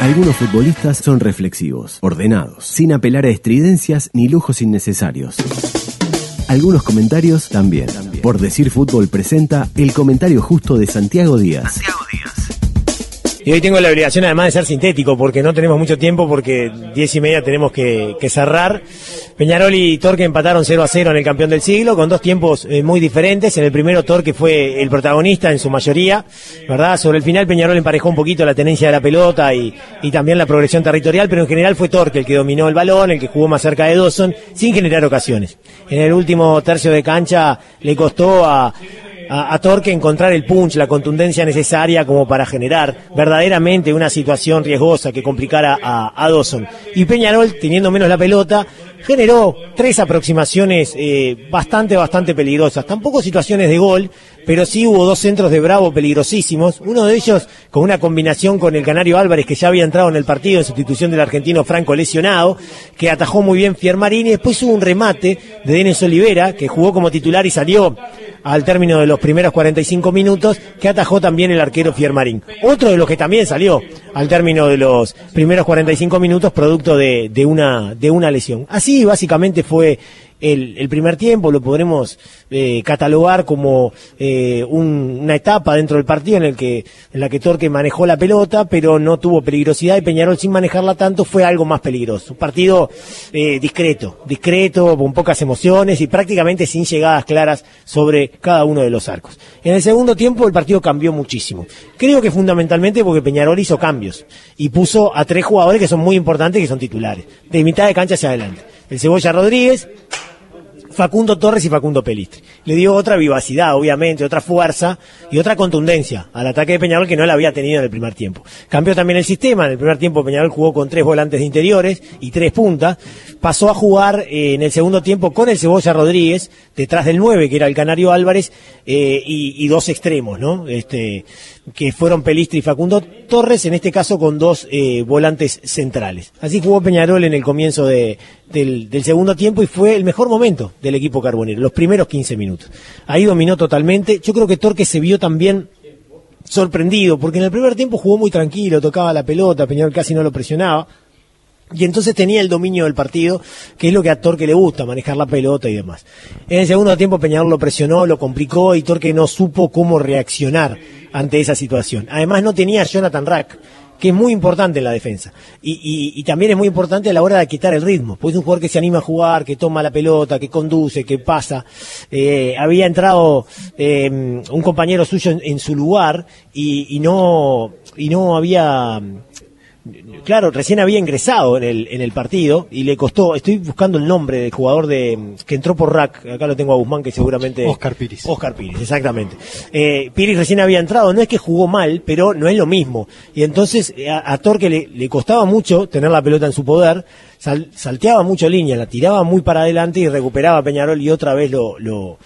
Algunos futbolistas son reflexivos, ordenados, sin apelar a estridencias ni lujos innecesarios. Algunos comentarios también. Por decir fútbol presenta el comentario justo de Santiago Díaz. Y hoy tengo la obligación además de ser sintético porque no tenemos mucho tiempo porque diez y media tenemos que, cerrar. Peñarol y Torque empataron 0 a 0 en el campeón del siglo con dos tiempos eh, muy diferentes. En el primero Torque fue el protagonista en su mayoría, ¿verdad? Sobre el final Peñarol emparejó un poquito la tenencia de la pelota y, y también la progresión territorial, pero en general fue Torque el que dominó el balón, el que jugó más cerca de Dawson, sin generar ocasiones. En el último tercio de cancha le costó a, a, Torque encontrar el punch, la contundencia necesaria como para generar verdaderamente una situación riesgosa que complicara a, a Dawson. Y Peñarol, teniendo menos la pelota, generó tres aproximaciones eh, bastante, bastante peligrosas. Tampoco situaciones de gol, pero sí hubo dos centros de Bravo peligrosísimos. Uno de ellos con una combinación con el Canario Álvarez, que ya había entrado en el partido en sustitución del argentino Franco lesionado, que atajó muy bien Fiermarín. Y después hubo un remate de Denis Olivera, que jugó como titular y salió al término de los primeros 45 minutos, que atajó también el arquero Fiermarín. Otro de los que también salió al término de los primeros 45 minutos, producto de, de, una, de una lesión. Así básicamente fue el, primer tiempo, lo podremos eh, catalogar como eh, una etapa dentro del partido en el que en la que Torque manejó la pelota, pero no tuvo peligrosidad y Peñarol sin manejarla tanto fue algo más peligroso. Un partido eh, discreto, discreto, con pocas emociones y prácticamente sin llegadas claras sobre cada uno de los arcos. En el segundo tiempo el partido cambió muchísimo. Creo que fundamentalmente porque Peñarol hizo cambios y puso a tres jugadores que son muy importantes que son titulares, de mitad de cancha hacia adelante. El Cebolla Rodríguez, Facundo Torres y Facundo Pelistri. Le dio otra vivacidad, obviamente, otra fuerza y otra contundencia al ataque de Peñarol que no la había tenido en el primer tiempo. Cambió también el sistema. En el primer tiempo Peñarol jugó con tres volantes de interiores y tres puntas. Pasó a jugar eh, en el segundo tiempo con el Cebolla Rodríguez, detrás del 9, que era el Canario Álvarez, eh, y, dos extremos, ¿no? Este, que fueron Pelistri y Facundo Torres, en este caso con dos eh, volantes centrales. Así jugó Peñarol en el comienzo de, del, segundo tiempo y fue el mejor momento del equipo carbonero, los primeros 15 minutos. Ahí dominó totalmente. Yo creo que Torque se vio también sorprendido, porque en el primer tiempo jugó muy tranquilo, tocaba la pelota, Peñarol casi no lo presionaba. Y entonces tenía el dominio del partido, que es lo que a Torque le gusta, manejar la pelota y demás. En el segundo tiempo Peñarol lo presionó, lo complicó y Torque no supo cómo reaccionar ante esa situación. Además no tenía Jonathan Rack, que es muy importante en la defensa. Y, también es muy importante a la hora de quitar el ritmo. Pues es un jugador que se anima a jugar, que toma la pelota, que conduce, que pasa. Eh, había entrado eh, un compañero suyo en, su lugar y, no, y no había Claro, recién había ingresado en el, en el partido y le costó, estoy buscando el nombre del jugador de que entró por Rack, acá lo tengo a Guzmán que seguramente... Oscar Piris. Oscar Piris, exactamente. Eh, Piris recién había entrado, no es que jugó mal, pero no es lo mismo. Y entonces a, a Torque le, le costaba mucho tener la pelota en su poder, salteaba mucho línea, la tiraba muy para adelante y recuperaba Peñarol y otra vez lo,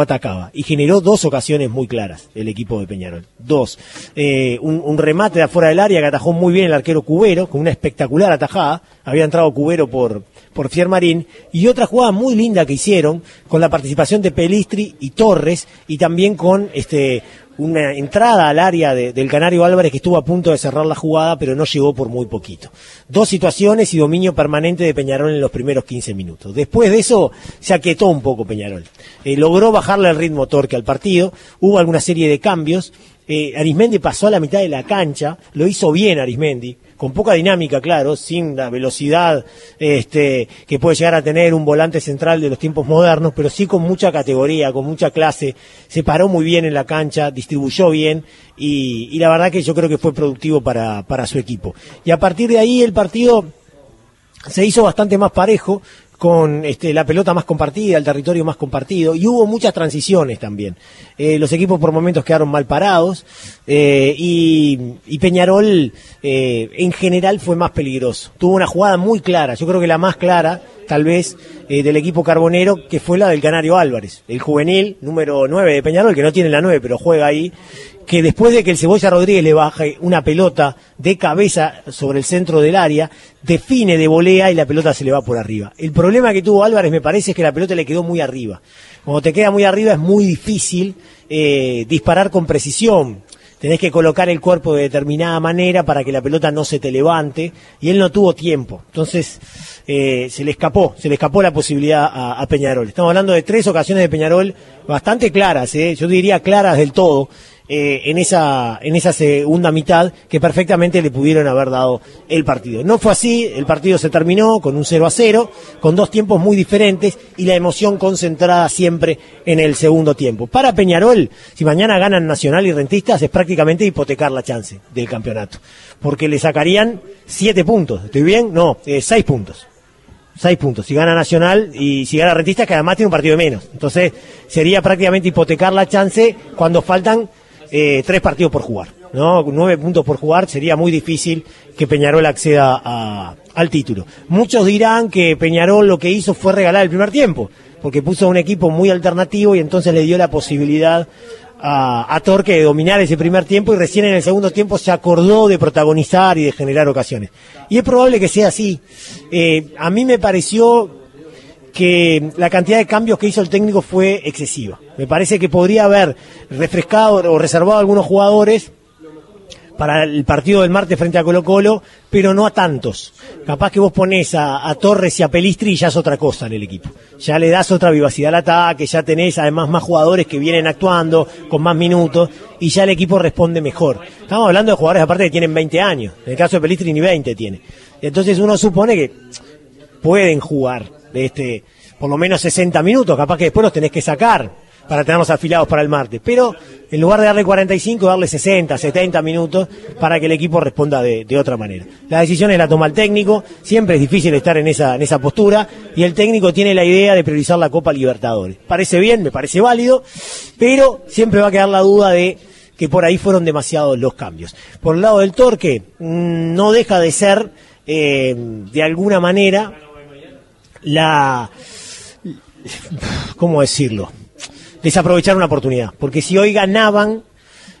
atacaba. Y generó dos ocasiones muy claras el equipo de Peñarol. Dos. Eh, un, remate de afuera del área que atajó muy bien el arquero Cubero, con una espectacular atajada. Había entrado Cubero por, por Fiermarín. Y otra jugada muy linda que hicieron con la participación de Pelistri y Torres y también con este una entrada al área del Canario Álvarez que estuvo a punto de cerrar la jugada, pero no llegó por muy poquito. Dos situaciones y dominio permanente de Peñarol en los primeros 15 minutos. Después de eso se aquietó un poco Peñarol. Eh, logró bajarle el ritmo torque al partido, hubo alguna serie de cambios. Eh, Arismendi pasó a la mitad de la cancha, lo hizo bien Arismendi, con poca dinámica, claro, sin la velocidad este, que puede llegar a tener un volante central de los tiempos modernos, pero sí con mucha categoría, con mucha clase, se paró muy bien en la cancha, distribuyó bien y, la verdad que yo creo que fue productivo para, para su equipo. Y a partir de ahí el partido se hizo bastante más parejo, con este, la pelota más compartida, el territorio más compartido, y hubo muchas transiciones también. Eh, los equipos por momentos quedaron mal parados, eh, y, Peñarol eh, en general fue más peligroso. Tuvo una jugada muy clara, yo creo que la más clara, tal vez, del equipo carbonero, que fue la del Canario Álvarez, el juvenil número 9 de Peñarol, que no tiene la 9, pero juega ahí, que después de que el Cebolla Rodríguez le baje una pelota de cabeza sobre el centro del área, define de volea y la pelota se le va por arriba. El problema que tuvo Álvarez me parece es que la pelota le quedó muy arriba. Cuando te queda muy arriba es muy difícil eh, disparar con precisión. Tenés que colocar el cuerpo de determinada manera para que la pelota no se te levante, y él no tuvo tiempo. Entonces, eh, se le escapó, se le escapó la posibilidad a, Peñarol. Estamos hablando de tres ocasiones de Peñarol bastante claras, ¿eh? yo diría claras del todo, eh, en, esa, en esa segunda mitad que perfectamente le pudieron haber dado el partido. No fue así, el partido se terminó con un 0 a 0, con dos tiempos muy diferentes y la emoción concentrada siempre en el segundo tiempo. Para Peñarol, si mañana ganan Nacional y Rentistas, es prácticamente hipotecar la chance del campeonato, porque le sacarían siete puntos. ¿Estoy bien? No, eh, seis puntos seis puntos. Si gana Nacional y si gana Rentistas, que además tiene un partido de menos. Entonces, sería prácticamente hipotecar la chance cuando faltan eh, tres partidos por jugar. ¿no? Nueve puntos por jugar, sería muy difícil que Peñarol acceda al título. Muchos dirán que Peñarol lo que hizo fue regalar el primer tiempo, porque puso un equipo muy alternativo y entonces le dio la posibilidad a, Torque de dominar ese primer tiempo y recién en el segundo tiempo se acordó de protagonizar y de generar ocasiones. Y es probable que sea así. Eh, a mí me pareció que la cantidad de cambios que hizo el técnico fue excesiva. Me parece que podría haber refrescado o reservado a algunos jugadores para el partido del martes frente a Colo Colo, pero no a tantos. Capaz que vos ponés a, Torres y a Pelistri y ya es otra cosa en el equipo. Ya le das otra vivacidad al ataque, ya tenés además más jugadores que vienen actuando con más minutos y ya el equipo responde mejor. Estamos hablando de jugadores aparte que tienen 20 años. En el caso de Pelistri ni 20 tiene. Entonces uno supone que pueden jugar de este, por lo menos 60 minutos, capaz que después los tenés que sacar para tenerlos afilados para el martes. Pero en lugar de darle 45, darle 60, 70 minutos para que el equipo responda de, otra manera. La decisión es la toma el técnico, siempre es difícil estar en esa, en esa postura y el técnico tiene la idea de priorizar la Copa Libertadores. Parece bien, me parece válido, pero siempre va a quedar la duda de que por ahí fueron demasiados los cambios. Por el lado del Torque, mm, no deja de ser, eh, de alguna manera, la... ¿Cómo decirlo? Desaprovechar una oportunidad. Porque si hoy ganaban,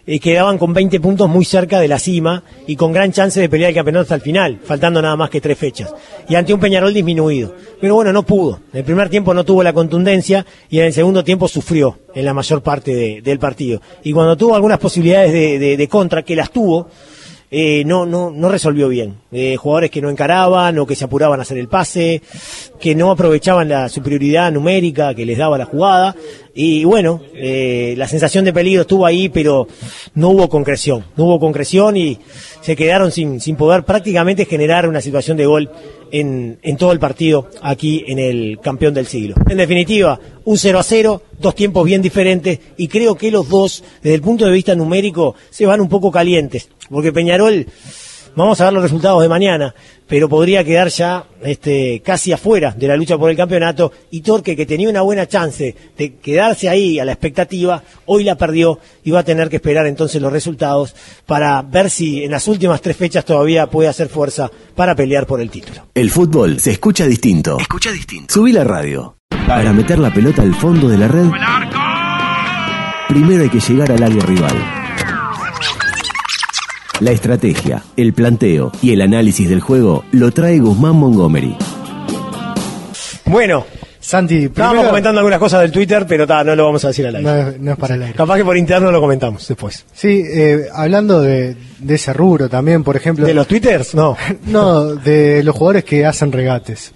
eh, quedaban con 20 puntos muy cerca de la cima y con gran chance de pelear el campeonato hasta el final, faltando nada más que tres fechas. Y ante un Peñarol disminuido. Pero bueno, no pudo. En el primer tiempo no tuvo la contundencia y en el segundo tiempo sufrió en la mayor parte del partido. Y cuando tuvo algunas posibilidades de contra, que las tuvo, eh, no, no, no resolvió bien. Eh, jugadores que no encaraban o que se apuraban a hacer el pase, que no aprovechaban la superioridad numérica que les daba la jugada. Y bueno, eh, la sensación de peligro estuvo ahí, pero no hubo concreción. No hubo concreción y se quedaron sin, sin poder prácticamente generar una situación de gol en, en todo el partido aquí en el campeón del siglo. En definitiva, un 0 a 0, dos tiempos bien diferentes y creo que los dos, desde el punto de vista numérico, se van un poco calientes, porque Peñarol Vamos a ver los resultados de mañana, pero podría quedar ya este, casi afuera de la lucha por el campeonato y Torque, que tenía una buena chance de quedarse ahí a la expectativa, hoy la perdió y va a tener que esperar entonces los resultados para ver si en las últimas tres fechas todavía puede hacer fuerza para pelear por el título. El fútbol se escucha distinto. Escucha distinto. Subí la radio. Para meter la pelota al fondo de la red, primero hay que llegar al área rival. La estrategia, el planteo y el análisis del juego lo trae Guzmán Montgomery. Bueno, Santi, estábamos comentando algunas cosas del Twitter, pero no lo vamos a decir al aire. No, es para el aire. Capaz que por interno lo comentamos después. Sí, eh, hablando de, ese rubro también, por ejemplo. ¿De los Twitters? No. no, de los jugadores que hacen regates.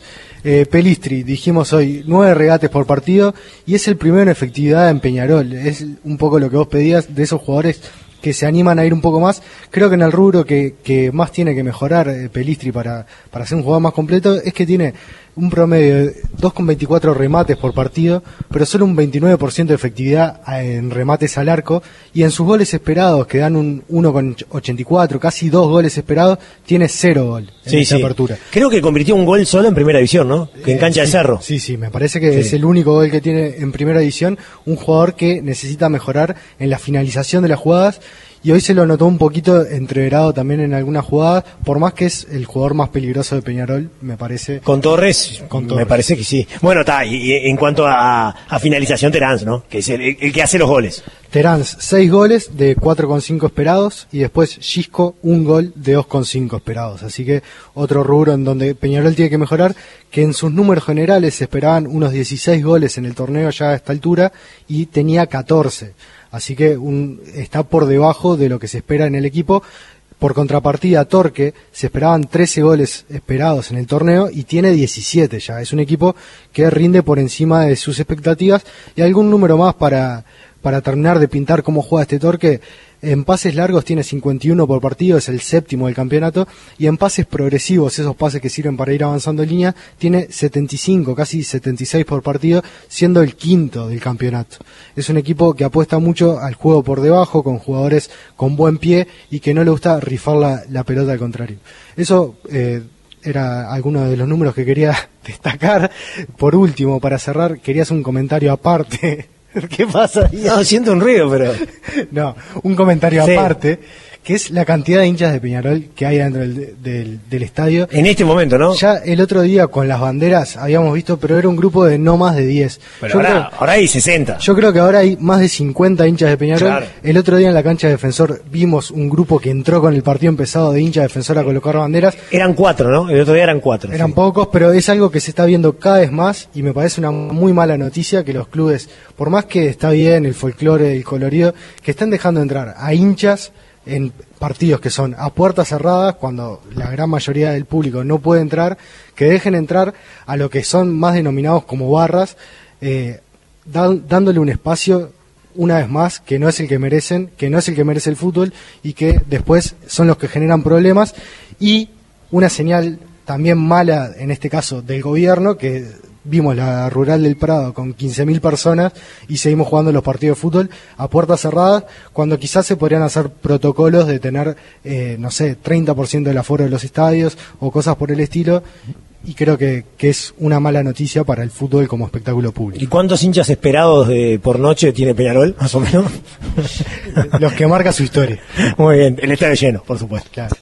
Eh, Pelistri, dijimos hoy, nueve regates por partido y es el primero en efectividad en Peñarol. Es un poco lo que vos pedías de esos jugadores que se animan a ir un poco más. Creo que en el rubro que, que más tiene que mejorar eh, Pelistri para, para ser un jugador más completo es que tiene un promedio de 2,24 remates por partido, pero solo un 29% de efectividad en remates al arco, y en sus goles esperados, que dan un 1,84, casi dos goles esperados, tiene cero gol en esa apertura. Creo que convirtió un gol solo en primera división, ¿no? Que en cancha de cerro. Sí, sí, me parece que es el único gol que tiene en primera división, un jugador que necesita mejorar en la finalización de las jugadas y hoy se lo notó un poquito entreverado también en algunas jugadas, por más que es el jugador más peligroso de Peñarol, me parece. Con Torres, me parece que sí. Bueno, está, y, en cuanto a, finalización, Terán, ¿no? Que es el, que hace los goles. Terán, seis goles de 4,5 esperados y después Gisco, un gol de 2,5 esperados. Así que otro rubro en donde Peñarol tiene que mejorar, que en sus números generales se esperaban unos 16 goles en el torneo ya a esta altura y tenía 14. Así que un, está por debajo de lo que se espera en el equipo. Por contrapartida, Torque, se esperaban 13 goles esperados en el torneo y tiene 17 ya. Es un equipo que rinde por encima de sus expectativas y algún número más para, para terminar de pintar cómo juega este Torque. En pases largos tiene 51 por partido, es el séptimo del campeonato. Y en pases progresivos, esos pases que sirven para ir avanzando en línea, tiene 75, casi 76 por partido, siendo el quinto del campeonato. Es un equipo que apuesta mucho al juego por debajo, con jugadores con buen pie y que no le gusta rifar la, pelota al contrario. Eso eh, era alguno de los números que quería destacar. Por último, para cerrar, quería hacer un comentario aparte ¿Qué pasa? No, siento un ruido, pero... no, un comentario sí. aparte, que es la cantidad de hinchas de Peñarol que hay dentro del, del, del, estadio. En este momento, ¿no? Ya el otro día con las banderas habíamos visto, pero era un grupo de no más de 10. Pero ahora, creo, ahora, hay 60. Yo creo que ahora hay más de 50 hinchas de Peñarol. Claro. El otro día en la cancha de Defensor vimos un grupo que entró con el partido empezado de hinchas de Defensor a colocar banderas. Eran cuatro, ¿no? El otro día eran cuatro. Eran sí. pocos, pero es algo que se está viendo cada vez más y me parece una muy mala noticia que los clubes, por más que está bien el folclore, el colorido, que están dejando entrar a hinchas en partidos que son a puertas cerradas, cuando la gran mayoría del público no puede entrar, que dejen entrar a lo que son más denominados como barras, eh, dándole un espacio una vez más que no es el que merecen, que no es el que merece el fútbol y que después son los que generan problemas y una señal también mala en este caso del gobierno que vimos la rural del Prado con 15.000 personas y seguimos jugando los partidos de fútbol a puertas cerradas, cuando quizás se podrían hacer protocolos de tener, eh, no sé, 30% del aforo de los estadios o cosas por el estilo. Y creo que, que, es una mala noticia para el fútbol como espectáculo público. ¿Y cuántos hinchas esperados de, por noche tiene Peñarol, más o menos? Los que marca su historia. Muy bien, el estadio lleno, por supuesto. Claro.